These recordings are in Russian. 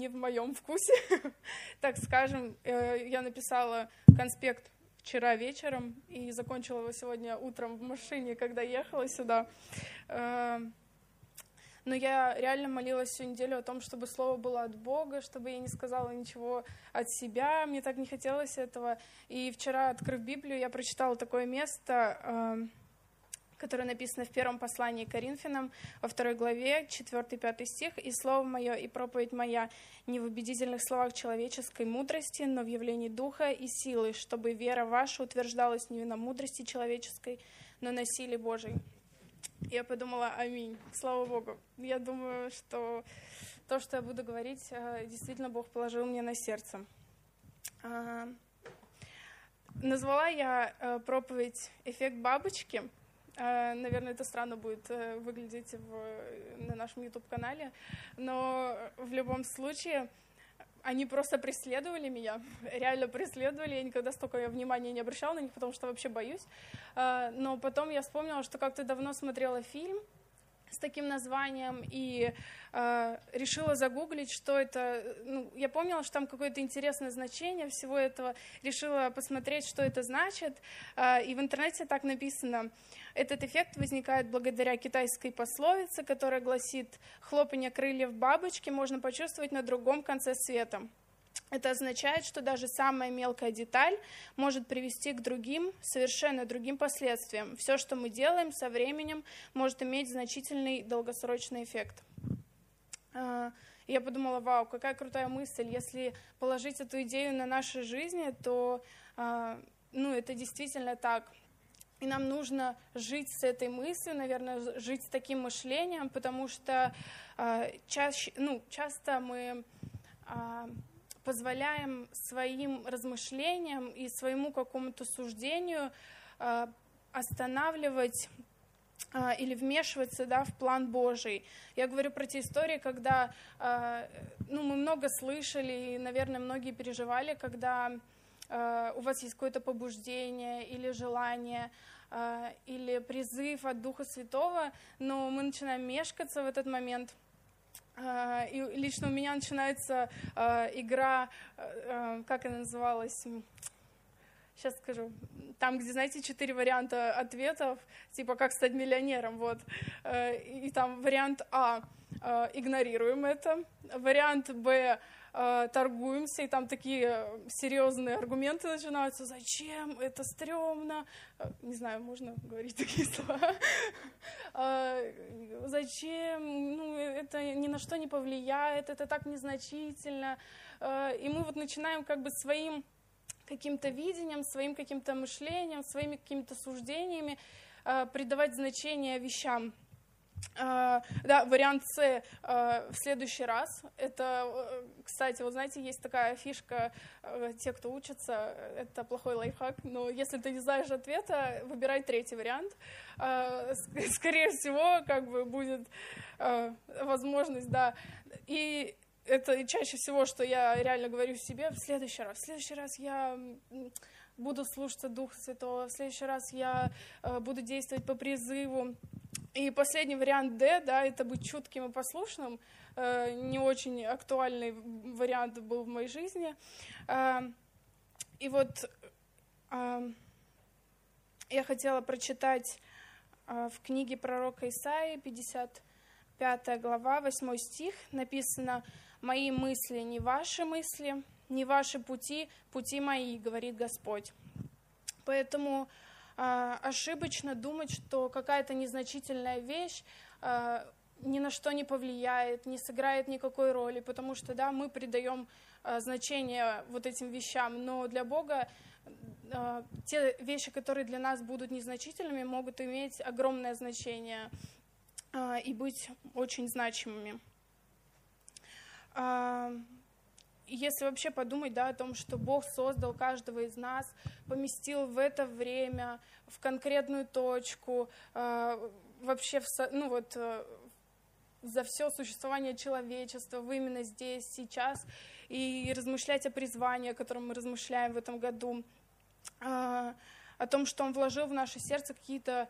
не в моем вкусе, так скажем. Э, я написала конспект вчера вечером и закончила его сегодня утром в машине, когда ехала сюда. Э, но я реально молилась всю неделю о том, чтобы слово было от Бога, чтобы я не сказала ничего от себя. Мне так не хотелось этого. И вчера, открыв Библию, я прочитала такое место которое написано в первом послании Коринфянам, во второй главе, 4-5 стих. «И слово мое, и проповедь моя не в убедительных словах человеческой мудрости, но в явлении духа и силы, чтобы вера ваша утверждалась не на мудрости человеческой, но на силе Божией». Я подумала, аминь, слава Богу. Я думаю, что то, что я буду говорить, э, действительно Бог положил мне на сердце. А, назвала я э, проповедь «Эффект бабочки», наверное, это странно будет э, выглядеть в, на нашем YouTube-канале, но в любом случае они просто преследовали меня, реально преследовали, я никогда столько внимания не обращала на них, потому что вообще боюсь. Э, но потом я вспомнила, что как-то давно смотрела фильм, с таким названием и э, решила загуглить, что это. Ну, я помнила, что там какое-то интересное значение всего этого. Решила посмотреть, что это значит. Э, и в интернете так написано. Этот эффект возникает благодаря китайской пословице, которая гласит «хлопанье крыльев бабочки можно почувствовать на другом конце света». Это означает, что даже самая мелкая деталь может привести к другим, совершенно другим последствиям. Все, что мы делаем со временем, может иметь значительный долгосрочный эффект. А, я подумала, вау, какая крутая мысль. Если положить эту идею на наши жизни, то а, ну, это действительно так. И нам нужно жить с этой мыслью, наверное, жить с таким мышлением, потому что э, чаще, ну, часто мы э, позволяем своим размышлениям и своему какому-то суждению э, останавливать э, или вмешиваться да, в план Божий. Я говорю про те истории, когда э, ну, мы много слышали, и, наверное, многие переживали, когда у вас есть какое-то побуждение или желание, или призыв от Духа Святого, но мы начинаем мешкаться в этот момент – и лично у меня начинается а, игра, а, как она называлась, сейчас скажу, там, где, знаете, четыре варианта ответов, типа «как стать миллионером», вот, и там вариант А – игнорируем это, вариант Б э, торгуемся, и там такие серьезные аргументы начинаются. Зачем? Это стрёмно. Э, не знаю, можно говорить такие слова. Э, зачем? Ну, это ни на что не повлияет, это так незначительно. Э, и мы вот начинаем как бы своим каким-то видением, своим каким-то мышлением, своими какими-то суждениями придавать значение вещам. Uh, да, вариант С uh, в следующий раз. Это, uh, кстати, вот знаете, есть такая фишка, те, кто учится, это плохой лайфхак, но если ты не знаешь ответа, выбирай третий вариант. Скорее всего, как бы будет возможность, да. И это чаще всего, что я реально говорю себе в следующий раз. В следующий раз я буду слушаться Духа Святого, в следующий раз я буду действовать по призыву. И последний вариант D, да, это быть чутким и послушным. Э, не очень актуальный вариант был в моей жизни. Э, и вот э, я хотела прочитать в книге пророка Исаии, 55 глава, 8 стих, написано «Мои мысли не ваши мысли, не ваши пути, пути мои, говорит Господь». Поэтому а, ошибочно думать, что какая-то незначительная вещь а, ни на что не повлияет, не сыграет никакой роли, потому что, да, мы придаем а, значение вот этим вещам, но для Бога те вещи, которые для нас будут незначительными, могут иметь огромное значение и быть очень значимыми если вообще подумать да, о том, что Бог создал каждого из нас, поместил в это время, в конкретную точку, э, вообще в, ну вот, э, за все существование человечества, вы именно здесь, сейчас, и размышлять о призвании, о котором мы размышляем в этом году, э, о том, что Он вложил в наше сердце какие-то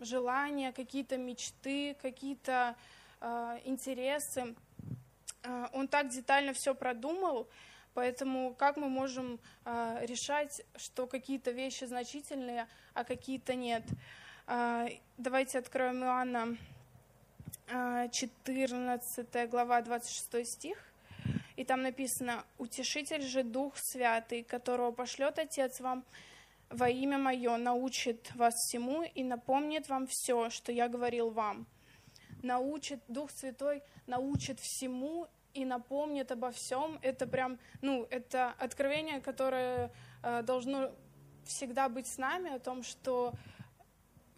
желания, какие-то мечты, какие-то интересы. А, он так детально все продумал, поэтому как мы можем а, решать, что какие-то вещи значительные, а какие-то нет? А, давайте откроем Иоанна 14 глава, 26 стих. И там написано, «Утешитель же Дух Святый, которого пошлет Отец вам во имя Мое, научит вас всему и напомнит вам все, что я говорил вам». Научит, Дух Святой научит всему и напомнит обо всем. Это прям, ну, это откровение, которое э, должно всегда быть с нами, о том, что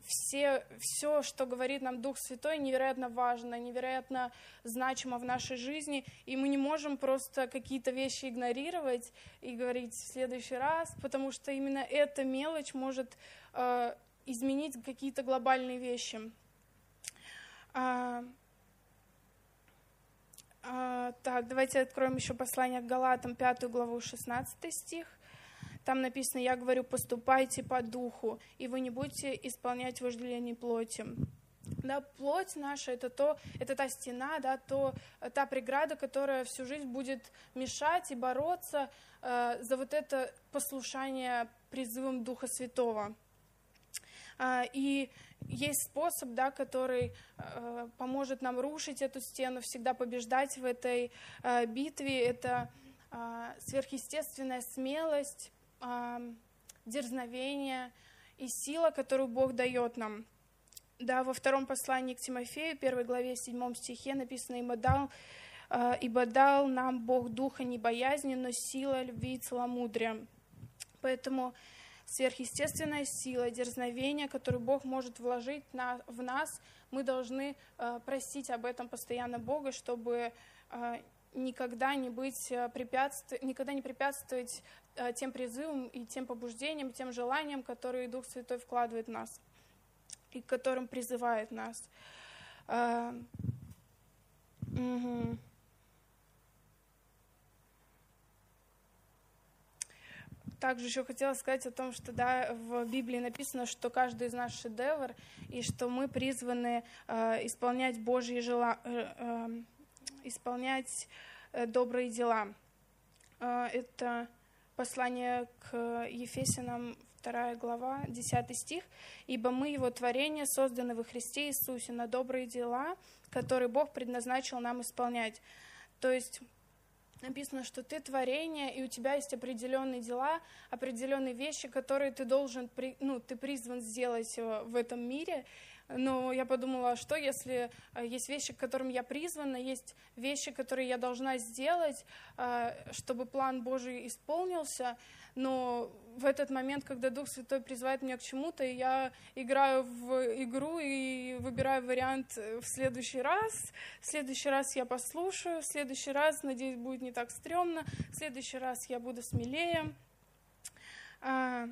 все, все, что говорит нам Дух Святой, невероятно важно, невероятно значимо в нашей жизни, и мы не можем просто какие-то вещи игнорировать и говорить в следующий раз, потому что именно эта мелочь может э, изменить какие-то глобальные вещи. А, а, так, давайте откроем еще послание к Галатам, 5 главу, 16 стих. Там написано, я говорю, поступайте по духу, и вы не будете исполнять вожделение плоти. Да, плоть наша это то, это та стена, да, то, та преграда, которая всю жизнь будет мешать и бороться э, за вот это послушание призывом Духа Святого. А, и есть способ, да, который э, поможет нам рушить эту стену, всегда побеждать в этой э, битве. Это э, сверхъестественная смелость, дерзновение и сила, которую Бог дает нам. Да, во втором послании к Тимофею, первой главе, седьмом стихе написано, «Ибо дал, ибо дал нам Бог духа не боязни, но сила, любви и целомудрия». Поэтому сверхъестественная сила, дерзновение, которую Бог может вложить на, в нас, мы должны э, просить об этом постоянно Бога, чтобы э, никогда не быть препятств... никогда не препятствовать Э, тем призывом и тем побуждением, тем желанием, которые Дух Святой вкладывает в нас и которым призывает нас. Угу. Также еще хотела сказать о том, что да, в Библии написано, что каждый из нас шедевр, и что мы призваны э, исполнять Божьи жела, э, э, исполнять э, добрые дела. Э, это Послание к Ефесянам, 2 глава, 10 стих. «Ибо мы, Его творение, созданы во Христе Иисусе на добрые дела, которые Бог предназначил нам исполнять». То есть написано, что ты творение, и у тебя есть определенные дела, определенные вещи, которые ты должен, ну, ты призван сделать э, в этом мире, но я подумала, что если э, есть вещи, к которым я призвана, есть вещи, которые я должна сделать, э, чтобы план Божий исполнился, но в этот момент, когда Дух Святой призывает меня к чему-то, я играю в игру и выбираю вариант э, в следующий раз, в следующий раз я послушаю, в следующий раз, надеюсь, будет не так стрёмно, в следующий раз я буду смелее. А,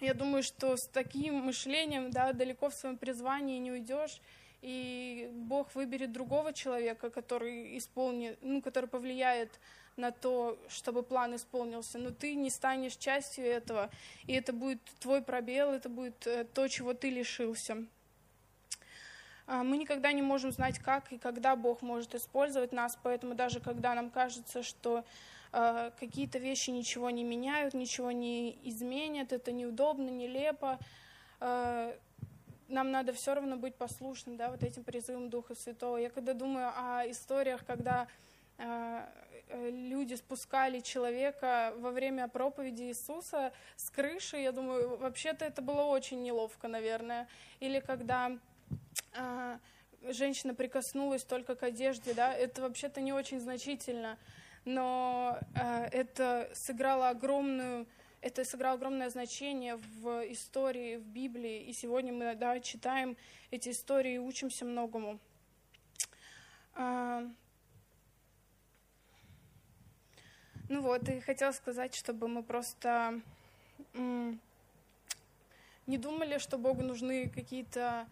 я думаю, что с таким мышлением да, далеко в своем призвании не уйдешь, и Бог выберет другого человека, который исполнит, ну, который повлияет на то, чтобы план исполнился, но ты не станешь частью этого, и это будет твой пробел, это будет э, то, чего ты лишился. А, мы никогда не можем знать, как и когда Бог может использовать нас, поэтому даже когда нам кажется, что Э, какие-то вещи ничего не меняют, ничего не изменят, это неудобно, нелепо. Э, нам надо все равно быть послушным, да, вот этим призывом Духа Святого. Я когда думаю о историях, когда люди спускали человека во время проповеди Иисуса с крыши, я думаю, вообще-то это было очень неловко, наверное. Или когда женщина прикоснулась только к одежде, да, это вообще-то не очень значительно но э, это сыграло огромную это сыграло огромное значение в истории, в Библии, и сегодня мы да, читаем эти истории и учимся многому. А, ну вот, и хотела сказать, чтобы мы просто не думали, что Богу нужны какие-то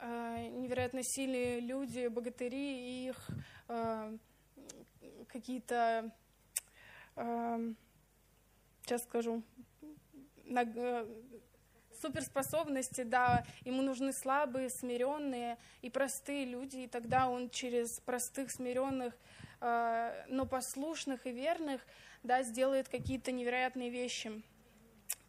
э, невероятно сильные люди, богатыри, и их э, какие-то, э, сейчас скажу, на, э, суперспособности, да, ему нужны слабые, смиренные и простые люди, и тогда он через простых, смиренных э, но послушных и верных, да, сделает какие-то невероятные вещи.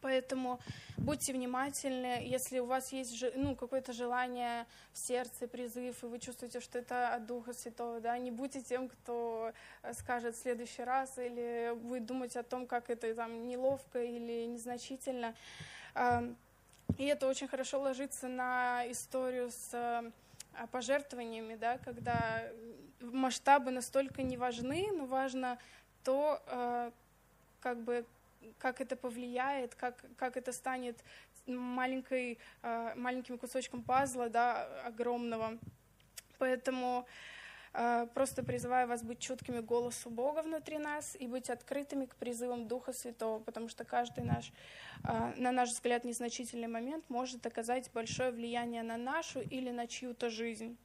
Поэтому будьте внимательны, если у вас есть ну, какое-то желание в сердце, призыв, и вы чувствуете, что это от Духа Святого, да, не будьте тем, кто э, скажет в следующий раз, или будет думать о том, как это там неловко или незначительно. И это очень хорошо ложится на историю с э, пожертвованиями, да, когда масштабы настолько не важны, но важно то, э, как бы как это повлияет, как, как это станет маленькой, э, маленьким кусочком пазла, да, огромного. Поэтому э, просто призываю вас быть чуткими голосу Бога внутри нас и быть открытыми к призывам Духа Святого, потому что каждый наш, на наш взгляд, незначительный момент может оказать большое влияние на нашу или на чью-то жизнь.